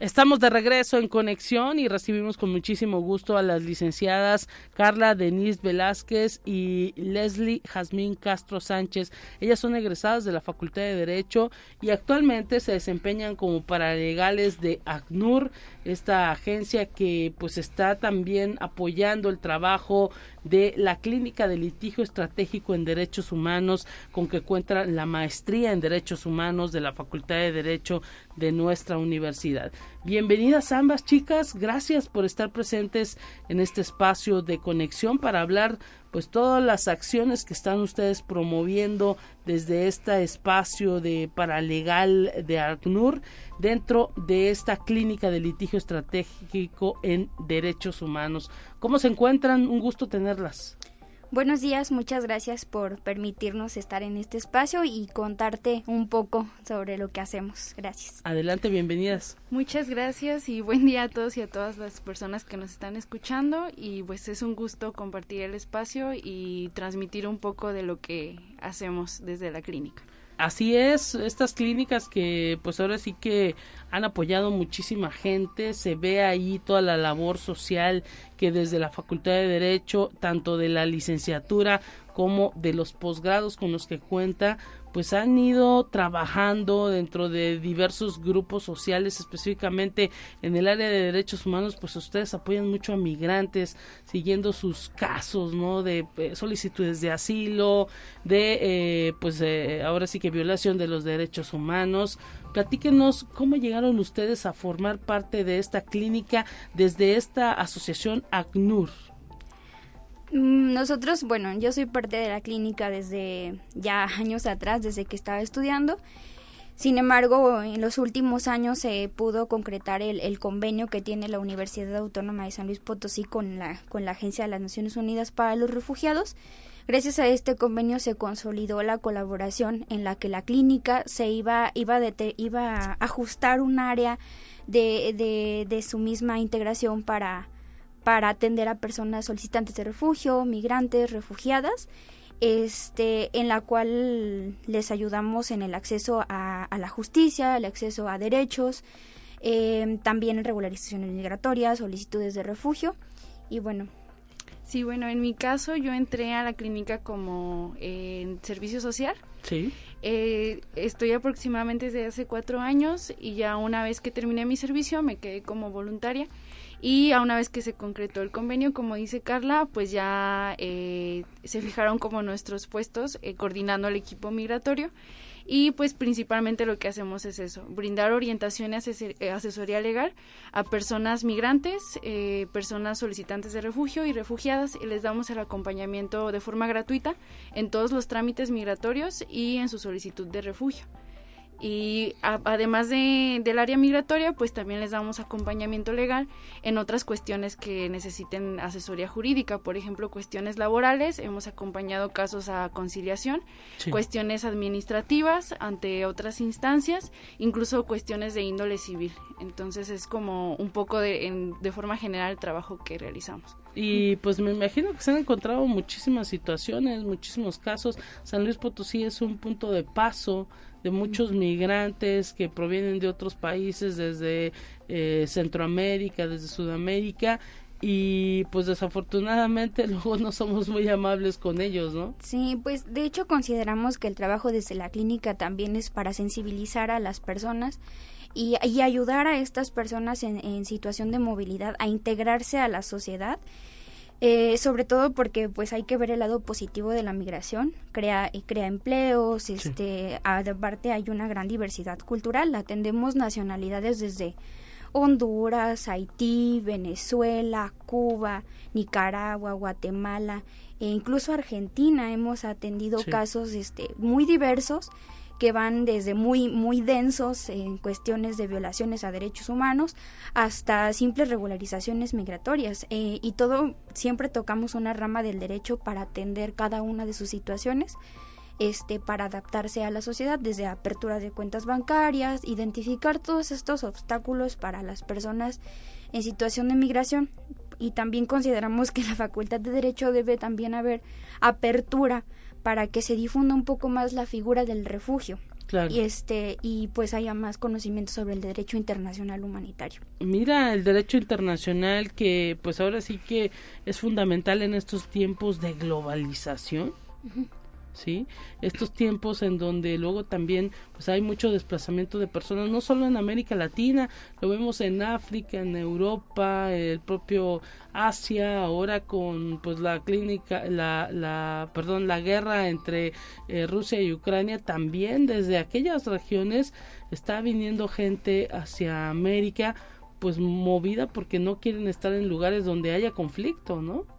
Estamos de regreso en conexión y recibimos con muchísimo gusto a las licenciadas Carla Denise Velázquez y Leslie Jazmín Castro Sánchez. Ellas son egresadas de la Facultad de Derecho y actualmente se desempeñan como paralegales de ACNUR, esta agencia que pues está también apoyando el trabajo de la Clínica de Litigio Estratégico en Derechos Humanos, con que cuenta la maestría en Derechos Humanos de la Facultad de Derecho de nuestra universidad. Bienvenidas ambas chicas, gracias por estar presentes en este espacio de conexión para hablar pues todas las acciones que están ustedes promoviendo desde este espacio de paralegal de ACNUR dentro de esta clínica de litigio estratégico en derechos humanos. ¿Cómo se encuentran? Un gusto tenerlas. Buenos días, muchas gracias por permitirnos estar en este espacio y contarte un poco sobre lo que hacemos. Gracias. Adelante, bienvenidas. Muchas gracias y buen día a todos y a todas las personas que nos están escuchando y pues es un gusto compartir el espacio y transmitir un poco de lo que hacemos desde la clínica. Así es, estas clínicas que pues ahora sí que han apoyado muchísima gente, se ve ahí toda la labor social que desde la Facultad de Derecho, tanto de la licenciatura como de los posgrados con los que cuenta, pues han ido trabajando dentro de diversos grupos sociales, específicamente en el área de derechos humanos, pues ustedes apoyan mucho a migrantes, siguiendo sus casos, ¿no? De eh, solicitudes de asilo, de, eh, pues eh, ahora sí que violación de los derechos humanos. Platíquenos cómo llegaron ustedes a formar parte de esta clínica desde esta asociación ACNUR. Mm, nosotros, bueno, yo soy parte de la clínica desde ya años atrás, desde que estaba estudiando. Sin embargo, en los últimos años se pudo concretar el, convenio que tiene la Universidad Autónoma de San Luis Potosí con la, con la Agencia de las Naciones Unidas para los Refugiados. Gracias a este convenio se consolidó la colaboración en la que la clínica se iba, iba, iba a ajustar un área de, de, de su misma integración para, para atender a personas solicitantes de refugio, migrantes, refugiadas, este, en la cual les ayudamos en el acceso a, la justicia, el acceso a derechos, em, también en regularizaciones migratorias, solicitudes de refugio y bueno. Sí, bueno, en mi caso yo entré a la clínica como en servicio social. Sí. Eh, estoy aproximadamente desde hace cuatro años y ya una vez que terminé mi servicio me quedé como voluntaria y a una vez que se concretó el convenio, como dice Carla, pues ya eh, se fijaron como nuestros puestos eh, coordinando el equipo migratorio. Y pues principalmente lo que hacemos es eso, brindar orientación y eh, asesoría legal a personas migrantes, eh, personas solicitantes de refugio y refugiadas y les damos el acompañamiento de forma gratuita en todos los trámites migratorios y en su solicitud de refugio y además de, del área migratoria, pues también les damos acompañamiento legal en otras cuestiones que necesiten asesoría jurídica, por ejemplo, cuestiones laborales, hemos acompañado casos a conciliación, cuestiones administrativas ante otras instancias, incluso cuestiones de índole civil. Entonces es como un poco de, de forma general el trabajo que realizamos. Y pues me imagino que se han encontrado muchísimas situaciones, muchísimos casos. San Luis Potosí es un punto de paso de muchos migrantes que provienen de otros países desde eh, Centroamérica, desde Sudamérica y pues desafortunadamente luego no somos muy amables con ellos, ¿no? Sí, pues de hecho consideramos que el trabajo desde la clínica también es para sensibilizar a las personas y, ayudar a estas personas en, en situación de movilidad a integrarse a la sociedad eh, sobre todo porque pues hay que ver el lado positivo de la migración, crea, crea empleos, este, aparte hay una gran diversidad cultural, atendemos nacionalidades desde Honduras, Haití, Venezuela, Cuba, Nicaragua, Guatemala e incluso Argentina. Hemos atendido casos este, muy diversos que van desde muy, muy densos en cuestiones de violaciones a derechos humanos hasta simples regularizaciones migratorias. Eh, y todo, siempre tocamos una rama del derecho para atender cada una de sus situaciones. Este, para adaptarse a la sociedad, desde apertura de cuentas bancarias, identificar todos estos obstáculos para las personas en situación de migración. Y también consideramos que la Facultad de Derecho debe también haber apertura para que se difunda un poco más la figura del refugio. Y este y pues haya más conocimiento sobre el derecho internacional humanitario. Mira, el derecho internacional que pues ahora sí que es fundamental en estos tiempos de globalización. ¿Sí? Estos tiempos en donde luego también pues hay mucho desplazamiento de personas, no solo en América Latina, lo vemos en África, en Europa, el propio Asia, ahora con pues la clínica, la, la perdón, la guerra entre eh, Rusia y Ucrania, también desde aquellas regiones está viniendo gente hacia América pues movida porque no quieren estar en lugares donde haya conflicto, ¿no?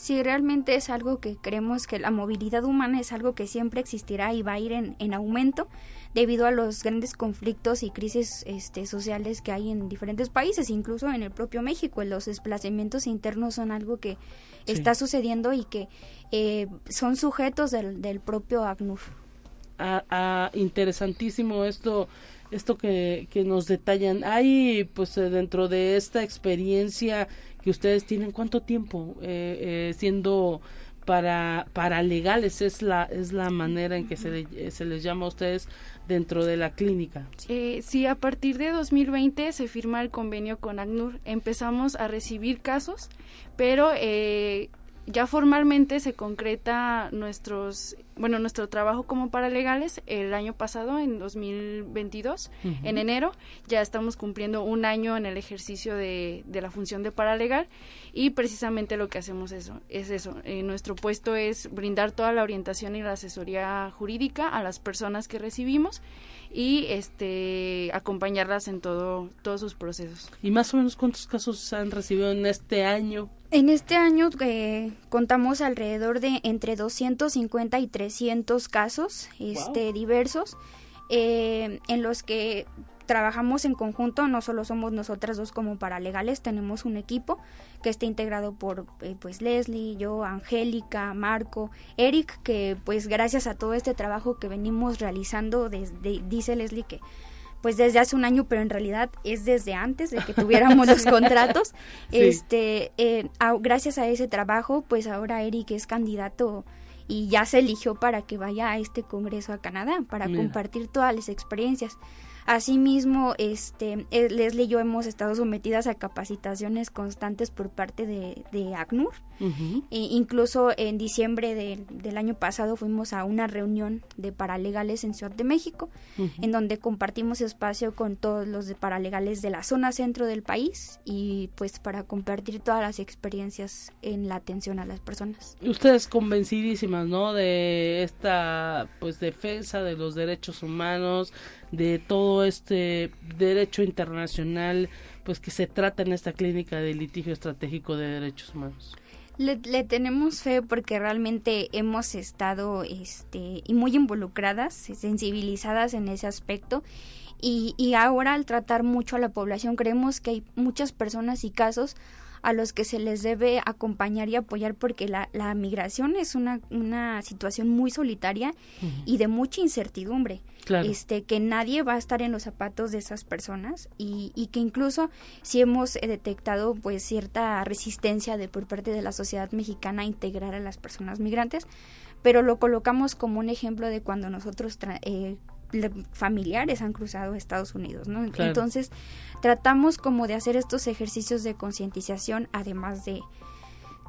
Si realmente es algo que creemos que la movilidad humana es algo que siempre existirá y va a ir en, en aumento debido a los grandes conflictos y crisis este, sociales que hay en diferentes países, incluso en el propio México. Los desplazamientos internos son algo que está sucediendo y que eh, son sujetos del, del propio ACNUR. Ah, ah, interesantísimo esto esto que, que nos detallan. Hay, pues, eh, dentro de esta experiencia que ustedes tienen, ¿cuánto tiempo eh, eh, siendo para, legales? Es la, es la manera en que se, se les llama a ustedes dentro de la clínica. Eh, sí, a partir de 2020 se firma el convenio con ACNUR. Empezamos a recibir casos, pero eh, ya formalmente se concreta nuestros bueno nuestro trabajo como paralegales el año pasado en 2022 en enero. Ya estamos cumpliendo un año en el ejercicio de, de, la función de paralegal y precisamente lo que hacemos eso es eso. Eh, nuestro puesto es brindar toda la orientación y la asesoría jurídica a las personas que recibimos y este acompañarlas en todo todos sus procesos. Y más o menos cuántos casos han recibido en este año en este año eh, contamos alrededor de entre 250 y 300 casos este, diversos eh, en los que trabajamos en conjunto, no solo somos nosotras dos como paralegales, tenemos un equipo que está integrado por eh, pues Leslie, yo, Angélica, Marco, Eric, que pues gracias a todo este trabajo que venimos realizando, desde, dice Leslie que pues desde hace un año, pero en realidad es desde antes de que tuviéramos los contratos. Este, eh, gracias a ese trabajo, pues ahora Eric es candidato y ya se eligió para que vaya a este congreso a Canadá para compartir todas las experiencias. Asimismo, este, eh, Leslie y yo hemos estado sometidas a capacitaciones constantes por parte de, de ACNUR. E incluso en diciembre del año pasado fuimos a una reunión de paralegales en Ciudad de México, en donde compartimos espacio con todos los de paralegales de la zona centro del país y pues para compartir todas las experiencias en la atención a las personas. Ustedes convencidísimas, ¿no? De esta pues defensa de los derechos humanos, de todo este derecho internacional pues que se trata en esta clínica de litigio estratégico de derechos humanos. Le, tenemos fe porque realmente hemos estado este, y muy involucradas, sensibilizadas en ese aspecto. Y, y ahora al tratar mucho a la población creemos que hay muchas personas y casos a los que se les debe acompañar y apoyar porque la, la migración es una, una situación muy solitaria y de mucha incertidumbre. Este, que nadie va a estar en los zapatos de esas personas y, y que incluso si hemos eh, detectado pues cierta resistencia de por parte de la sociedad mexicana a integrar a las personas migrantes, pero lo colocamos como un ejemplo de cuando nosotros eh, familiares han cruzado Estados Unidos, ¿no? Entonces, tratamos como de hacer estos ejercicios de concientización, además de,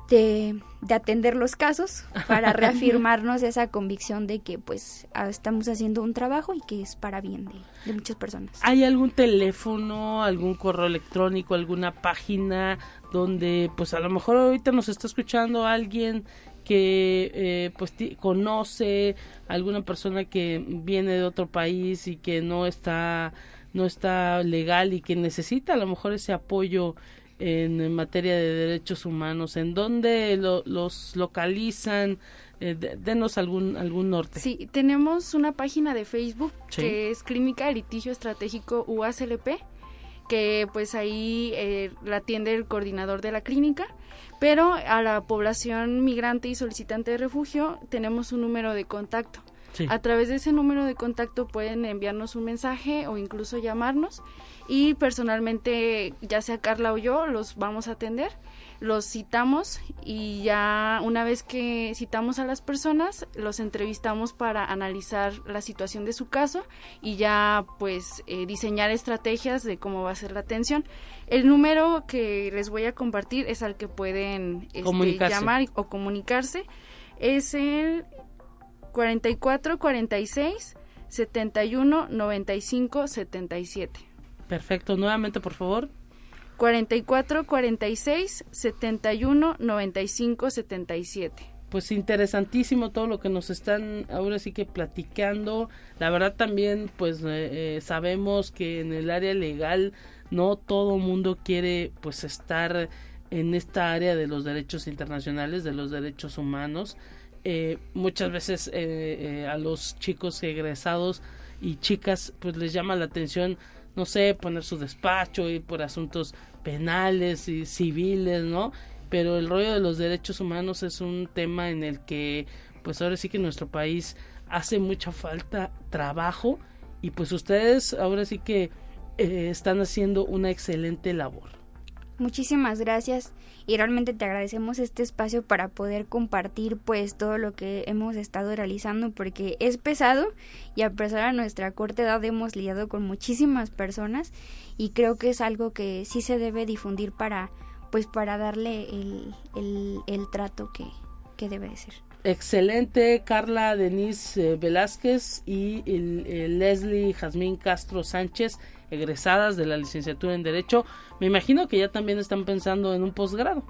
de, atender los casos, para reafirmarnos esa convicción de que pues ah, estamos haciendo un trabajo y que es para bien de, de muchas personas. ¿Hay algún teléfono, algún correo electrónico, alguna página donde pues a lo mejor ahorita nos está escuchando alguien que eh, pues conoce alguna persona que viene de otro país y que no está no está legal y que necesita a lo mejor ese apoyo en, materia de derechos humanos en dónde los localizan eh, denos algún algún norte. Sí tenemos una página de Facebook que es Clínica de Litigio Estratégico UASLP que pues ahí eh, la atiende el coordinador de la clínica pero a la población migrante y solicitante de refugio tenemos un número de contacto. A través de ese número de contacto pueden enviarnos un mensaje o incluso llamarnos. Y personalmente, ya sea Carla o yo, los vamos a atender los citamos y ya una vez que citamos a las personas, los entrevistamos para analizar la situación de su caso y ya pues eh, diseñar estrategias de cómo va a ser la atención. El número que les voy a compartir es al que pueden este, llamar o comunicarse. Es el 44 46 71 95 77. Perfecto, nuevamente por favor. 44 46 71 95 77. Pues interesantísimo todo lo que nos están ahora sí que platicando. La verdad también pues eh, eh, sabemos que en el área legal no todo mundo quiere pues estar en esta área de los derechos internacionales, de los derechos humanos. Eh, muchas veces a los chicos egresados y chicas pues les llama la atención no sé, poner su despacho y por asuntos penales y civiles, ¿no? Pero el rollo de los derechos humanos es un tema en el que, pues ahora sí que nuestro país hace mucha falta trabajo y pues ustedes ahora sí que eh, están haciendo una excelente labor. Muchísimas gracias y realmente te agradecemos este espacio para poder compartir pues todo lo que hemos estado realizando porque es pesado y a pesar de nuestra corta edad hemos lidiado con muchísimas personas y creo que es algo que sí se debe difundir para pues para darle el, el, trato que, que debe de ser. Excelente Carla Denise eh, Velázquez y el, Leslie Jazmín Castro Sánchez egresadas de la licenciatura en Derecho, me imagino que ya también están pensando en un posgrado.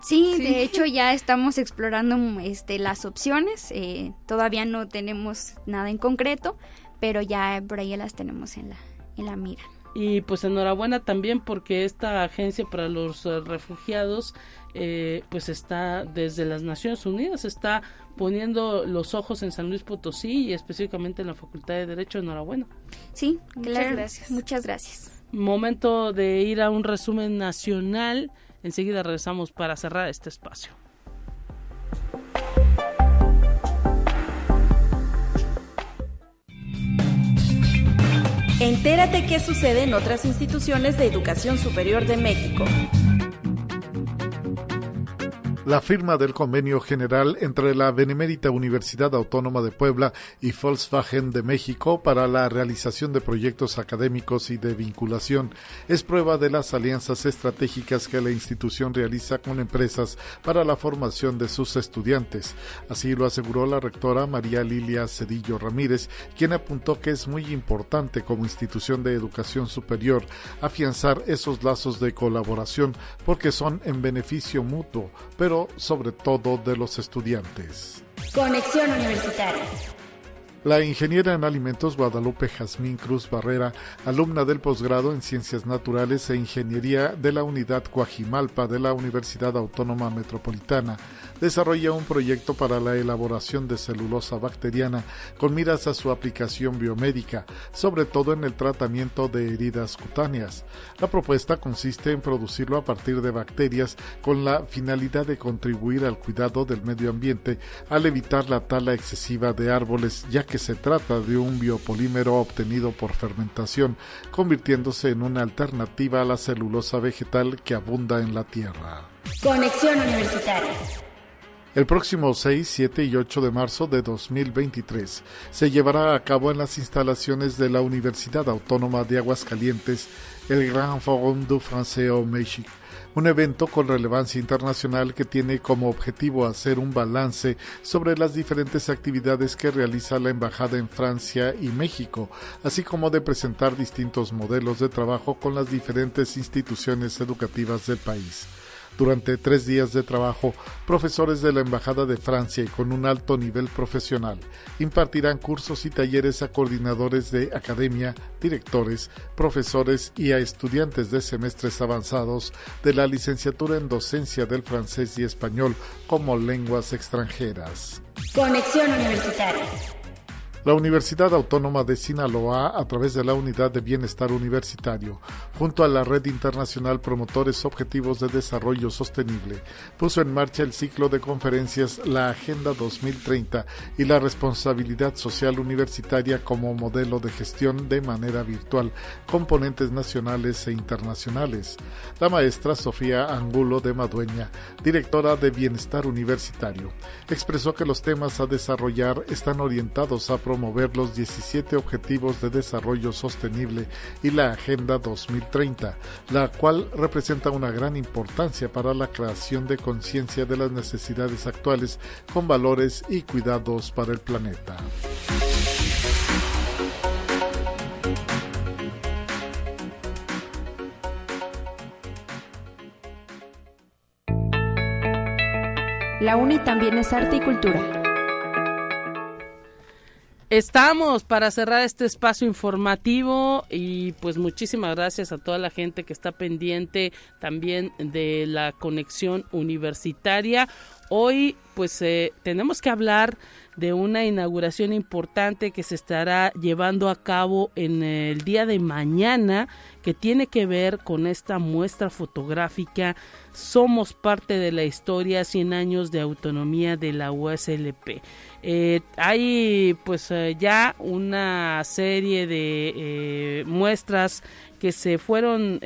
Sí, de hecho ya estamos explorando este, las opciones. Eh, todavía no tenemos nada en concreto, pero ya por ahí las tenemos en la, en la mira. Y pues enhorabuena también porque esta agencia para los eh, refugiados eh, pues está desde las Naciones Unidas, está poniendo los ojos en San Luis Potosí y específicamente en la Facultad de Derecho. Enhorabuena. Sí, muchas gracias. Muchas gracias. Momento de ir a un resumen nacional. Enseguida regresamos para cerrar este espacio. Entérate qué sucede en otras instituciones de educación superior de México. La firma del convenio general entre la Benemérita Universidad Autónoma de Puebla y Volkswagen de México para la realización de proyectos académicos y de vinculación es prueba de las alianzas estratégicas que la institución realiza con empresas para la formación de sus estudiantes. Así lo aseguró la rectora María Lilia Cedillo Ramírez, quien apuntó que es muy importante como institución de educación superior afianzar esos lazos de colaboración porque son en beneficio mutuo, pero sobre todo de los estudiantes. Conexión Universitaria. La ingeniera en alimentos Guadalupe Jazmín Cruz Barrera, alumna del posgrado en Ciencias Naturales e Ingeniería de la Unidad Coajimalpa de la Universidad Autónoma Metropolitana, desarrolla un proyecto para la elaboración de celulosa bacteriana con miras a su aplicación biomédica, sobre todo en el tratamiento de heridas cutáneas. La propuesta consiste en producirlo a partir de bacterias con la finalidad de contribuir al cuidado del medio ambiente al evitar la tala excesiva de árboles, ya que se trata de un biopolímero obtenido por fermentación, convirtiéndose en una alternativa a la celulosa vegetal que abunda en la tierra. Conexión Universitaria. El próximo 6, 7 y 8 de marzo de 2023 se llevará a cabo en las instalaciones de la Universidad Autónoma de Aguascalientes el Grand Forum du Français au Mexique, un evento con relevancia internacional que tiene como objetivo hacer un balance sobre las diferentes actividades que realiza la Embajada en Francia y México, así como de presentar distintos modelos de trabajo con las diferentes instituciones educativas del país. Durante tres días de trabajo, profesores de la Embajada de Francia y con un alto nivel profesional impartirán cursos y talleres a coordinadores de academia, directores, profesores y a estudiantes de semestres avanzados de la licenciatura en docencia del francés y español como lenguas extranjeras. Conexión Universitaria. La Universidad Autónoma de Sinaloa, a través de la Unidad de Bienestar Universitario, junto a la Red Internacional Promotores Objetivos de Desarrollo Sostenible, puso en marcha el ciclo de conferencias La Agenda 2030 y la responsabilidad social universitaria como modelo de gestión de manera virtual, componentes nacionales e internacionales. La maestra Sofía Angulo de Madueña, directora de Bienestar Universitario, expresó que los temas a desarrollar están orientados a promover los 17 Objetivos de Desarrollo Sostenible y la Agenda 2030, la cual representa una gran importancia para la creación de conciencia de las necesidades actuales con valores y cuidados para el planeta. La UNI también es arte y cultura. Estamos para cerrar este espacio informativo y pues muchísimas gracias a toda la gente que está pendiente también de la conexión universitaria. Hoy pues eh, tenemos que hablar de una inauguración importante que se estará llevando a cabo en el día de mañana que tiene que ver con esta muestra fotográfica Somos parte de la historia 100 años de autonomía de la USLP. Eh, hay pues eh, ya una serie de eh, muestras que se fueron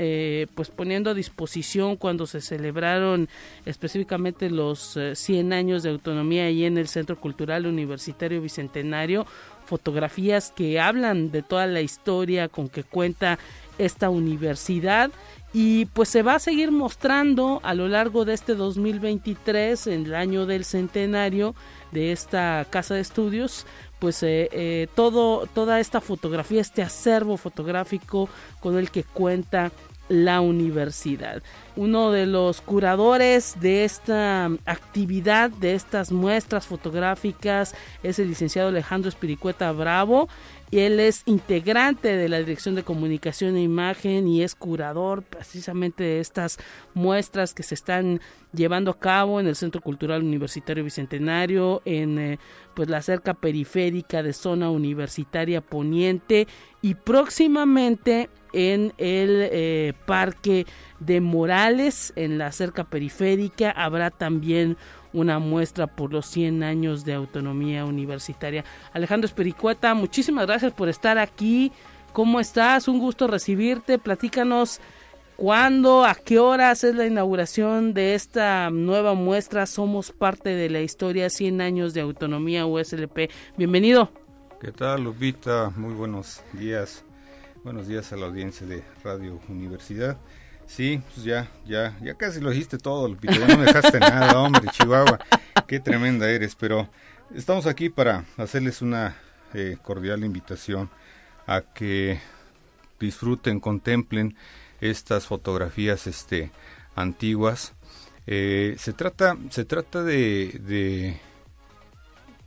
pues poniendo a disposición cuando se celebraron específicamente los 100 años de autonomía ahí en el Centro Cultural Universitario Bicentenario. Fotografías que hablan de toda la historia con que cuenta esta universidad. Y pues se va a seguir mostrando a lo largo de este 2023 en el año del centenario de esta casa de estudios pues eh, eh, todo toda esta fotografía este acervo fotográfico con el que cuenta la universidad. Uno de los curadores de esta actividad, de estas muestras fotográficas, es el licenciado Alejandro Espiricueta Bravo. Y él es integrante de la Dirección de Comunicación e Imagen y es curador precisamente de estas muestras que se están llevando a cabo en el Centro Cultural Universitario Bicentenario, en eh, pues la cerca periférica de zona universitaria poniente y próximamente en el eh, Parque de Morales, en la cerca periférica, habrá también una muestra por los 100 años de autonomía universitaria. Alejandro Espericueta, muchísimas gracias por estar aquí. ¿Cómo estás? Un gusto recibirte. Platícanos ¿Cuándo, a qué horas es la inauguración de esta nueva muestra Somos parte de la historia 100 años de autonomía USLP? Bienvenido. ¿Qué tal, Lupita? Muy buenos días. Buenos días a la audiencia de Radio Universidad. Sí, pues ya, ya, ya casi lo dijiste todo, Lupita. Ya no me dejaste nada, hombre, Chihuahua. Qué tremenda eres, pero estamos aquí para hacerles una eh, cordial invitación a que disfruten, contemplen estas fotografías este, antiguas. Eh, se trata, se trata de, de,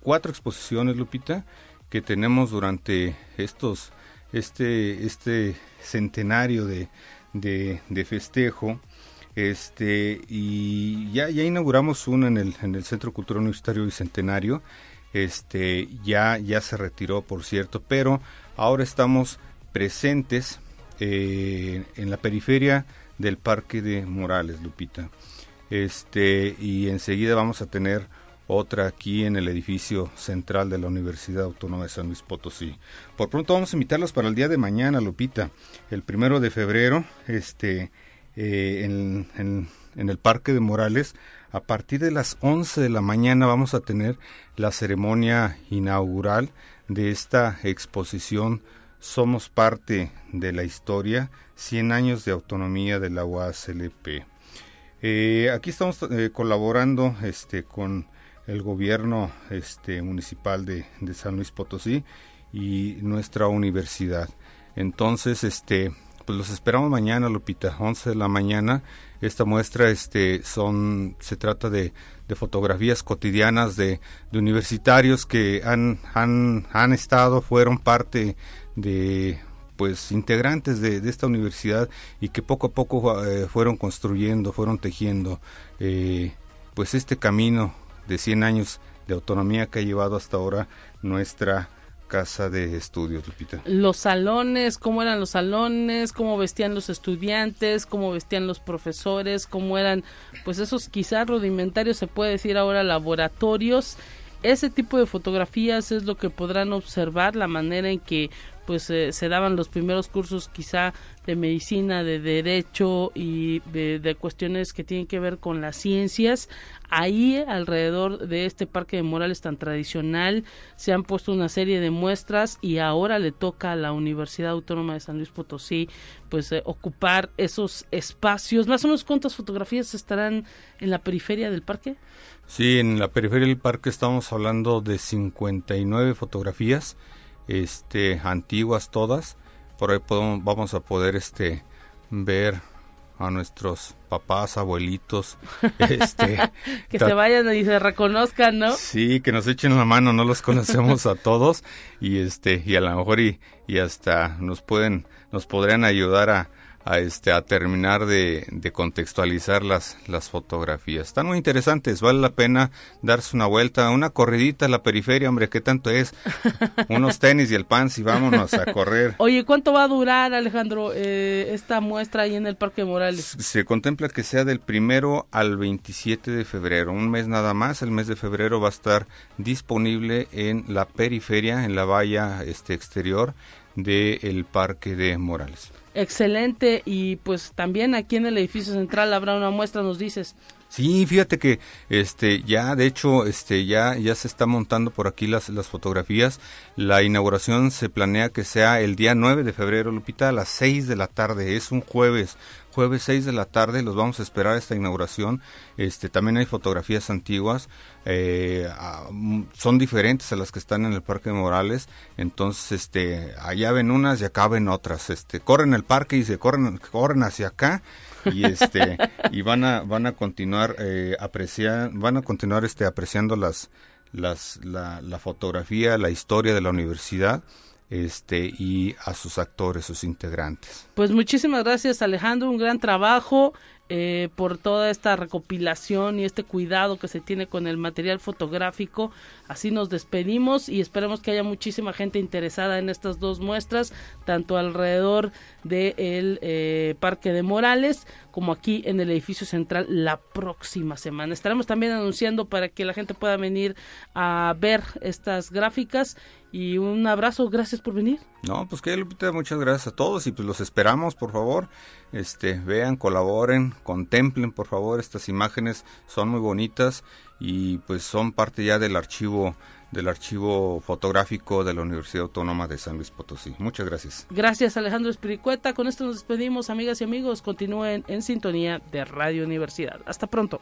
cuatro exposiciones, Lupita, que tenemos durante estos, este, este centenario de, de, festejo. Este, y ya, ya inauguramos una en el, en el Centro Cultural Universitario Bicentenario. Este, ya, ya se retiró, por cierto, pero ahora estamos presentes eh, en la periferia del Parque de Morales, Lupita. Este, y enseguida vamos a tener otra aquí en el edificio central de la Universidad Autónoma de San Luis Potosí. Por pronto vamos a invitarlos para el día de mañana, Lupita, el primero de febrero, este, eh, en, el Parque de Morales. A partir de las 11 de la mañana vamos a tener la ceremonia inaugural de esta exposición somos parte de la historia, 100 años de autonomía de la UASLP. Eh, aquí estamos eh, colaborando este, con el gobierno este, municipal de, San Luis Potosí y nuestra universidad. Entonces, este, pues los esperamos mañana, Lupita, 11 de la mañana. Esta muestra, este, son, se trata de, de fotografías cotidianas de, universitarios que han, han, han estado, fueron parte de pues integrantes de, de, esta universidad y que poco a poco eh, fueron construyendo, fueron tejiendo eh, pues este camino de 100 años de autonomía que ha llevado hasta ahora nuestra casa de estudios, Lupita. Los salones, cómo eran los salones, cómo vestían los estudiantes, cómo vestían los profesores, cómo eran, pues esos quizás rudimentarios, se puede decir ahora laboratorios. Ese tipo de fotografías es lo que podrán observar, la manera en que pues eh, se daban los primeros cursos quizá de medicina, de derecho y de, cuestiones que tienen que ver con las ciencias. Ahí alrededor de este parque de Morales tan tradicional se han puesto una serie de muestras y ahora le toca a la Universidad Autónoma de San Luis Potosí pues eh, ocupar esos espacios. Más o menos cuántas fotografías estarán en la periferia del parque? Sí, en la periferia del parque estamos hablando de 59 fotografías este antiguas todas por ahí podemos, vamos a poder este ver a nuestros papás, abuelitos, este que se vayan y se reconozcan, ¿no? Sí, que nos echen la mano, no los conocemos a todos y este y a lo mejor y, y hasta nos pueden nos podrían ayudar a, a este a terminar de, de, contextualizar las las fotografías. Están muy interesantes, vale la pena darse una vuelta, una corridita a la periferia, hombre, qué tanto es. Unos tenis y el pants y vámonos a correr. Oye, ¿cuánto va a durar, Alejandro, eh, esta muestra ahí en el Parque Morales? Se contempla que sea del primero al 27 de febrero, un mes nada más. El mes de febrero va a estar disponible en la periferia, en la valla este exterior del el Parque de Morales excelente y pues también aquí en el edificio central habrá una muestra, nos dices. Sí, fíjate que este ya de hecho este ya ya se está montando por aquí las las fotografías. La inauguración se planea que sea el día 9 de febrero, Lupita, a las 6 de la tarde, es un jueves jueves 6 de la tarde los vamos a esperar a esta inauguración. Este, también hay fotografías antiguas, eh, son diferentes a las que están en el Parque de Morales, entonces este, allá ven unas y acá ven otras. Este, corren el parque y se corren, corren hacia acá y este y van a van a continuar eh, apreciar, van a continuar este apreciando las las la, la fotografía, la historia de la universidad este y a sus actores, sus integrantes. Pues muchísimas gracias Alejandro, un gran trabajo eh, por toda esta recopilación y este cuidado que se tiene con el material fotográfico. Así nos despedimos y esperemos que haya muchísima gente interesada en estas dos muestras, tanto alrededor del eh, Parque de Morales como aquí en el edificio central la próxima semana. Estaremos también anunciando para que la gente pueda venir a ver estas gráficas y un abrazo, gracias por venir. No, pues que Lupita, muchas gracias a todos y pues los esperamos, por favor. Este, vean, colaboren, contemplen, por favor, estas imágenes son muy bonitas y pues son parte ya del archivo del archivo fotográfico de la Universidad Autónoma de San Luis Potosí. Muchas gracias. Gracias Alejandro Espiricueta. Con esto nos despedimos, amigas y amigos. Continúen en sintonía de Radio Universidad. Hasta pronto.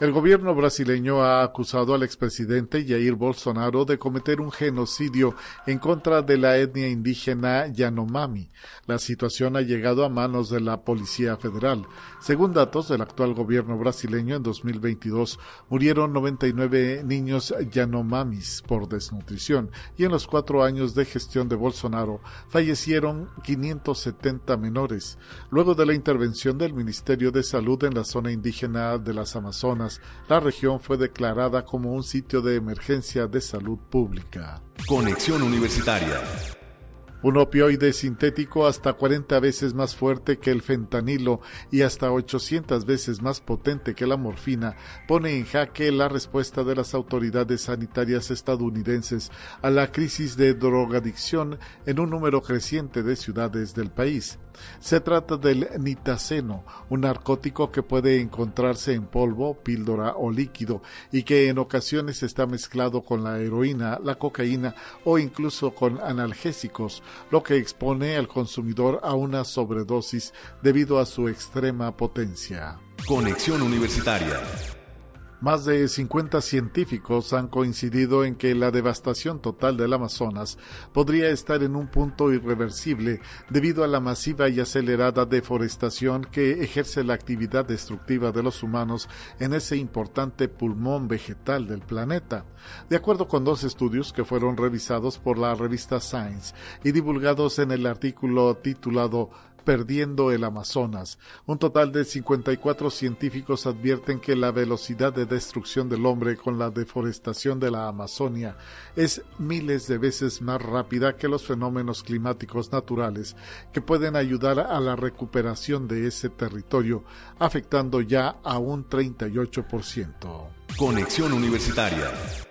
El gobierno brasileño ha acusado al expresidente Jair Bolsonaro de cometer un genocidio en contra de la etnia indígena Yanomami. La situación ha llegado a manos de la Policía Federal. Según datos del actual gobierno brasileño, en 2022 murieron 99 niños Yanomamis por desnutrición y en los cuatro años de gestión de Bolsonaro fallecieron 570 menores. Luego de la intervención del Ministerio de Salud en la zona indígena de las Amazonas, la región fue declarada como un sitio de emergencia de salud pública. Conexión Universitaria. Un opioide sintético hasta 40 veces más fuerte que el fentanilo y hasta 800 veces más potente que la morfina pone en jaque la respuesta de las autoridades sanitarias estadounidenses a la crisis de drogadicción en un número creciente de ciudades del país. Se trata del nitaceno, un narcótico que puede encontrarse en polvo, píldora o líquido y que en ocasiones está mezclado con la heroína, la cocaína o incluso con analgésicos, lo que expone al consumidor a una sobredosis debido a su extrema potencia. Conexión Universitaria. Más de 50 científicos han coincidido en que la devastación total del Amazonas podría estar en un punto irreversible debido a la masiva y acelerada deforestación que ejerce la actividad destructiva de los humanos en ese importante pulmón vegetal del planeta. De acuerdo con dos estudios que fueron revisados por la revista Science y divulgados en el artículo titulado perdiendo el Amazonas. Un total de 54 científicos advierten que la velocidad de destrucción del hombre con la deforestación de la Amazonia es miles de veces más rápida que los fenómenos climáticos naturales que pueden ayudar a la recuperación de ese territorio, afectando ya a un 38%. Conexión Universitaria.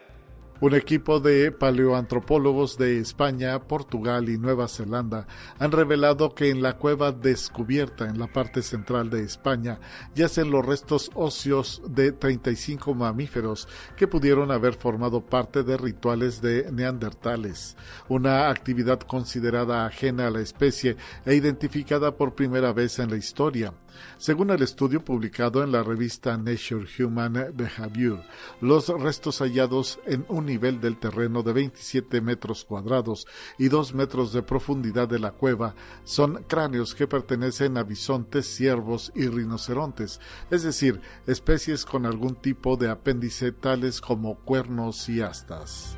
Un equipo de paleoantropólogos de España, Portugal y Nueva Zelanda han revelado que en la cueva descubierta en la parte central de España yacen los restos óseos de 35 mamíferos que pudieron haber formado parte de rituales de neandertales, una actividad considerada ajena a la especie e identificada por primera vez en la historia. Según el estudio publicado en la revista Nature Human Behavior, los restos hallados en un nivel del terreno de 27 metros cuadrados y 2 metros de profundidad de la cueva son cráneos que pertenecen a bisontes, ciervos y rinocerontes, es decir, especies con algún tipo de apéndice tales como cuernos y astas.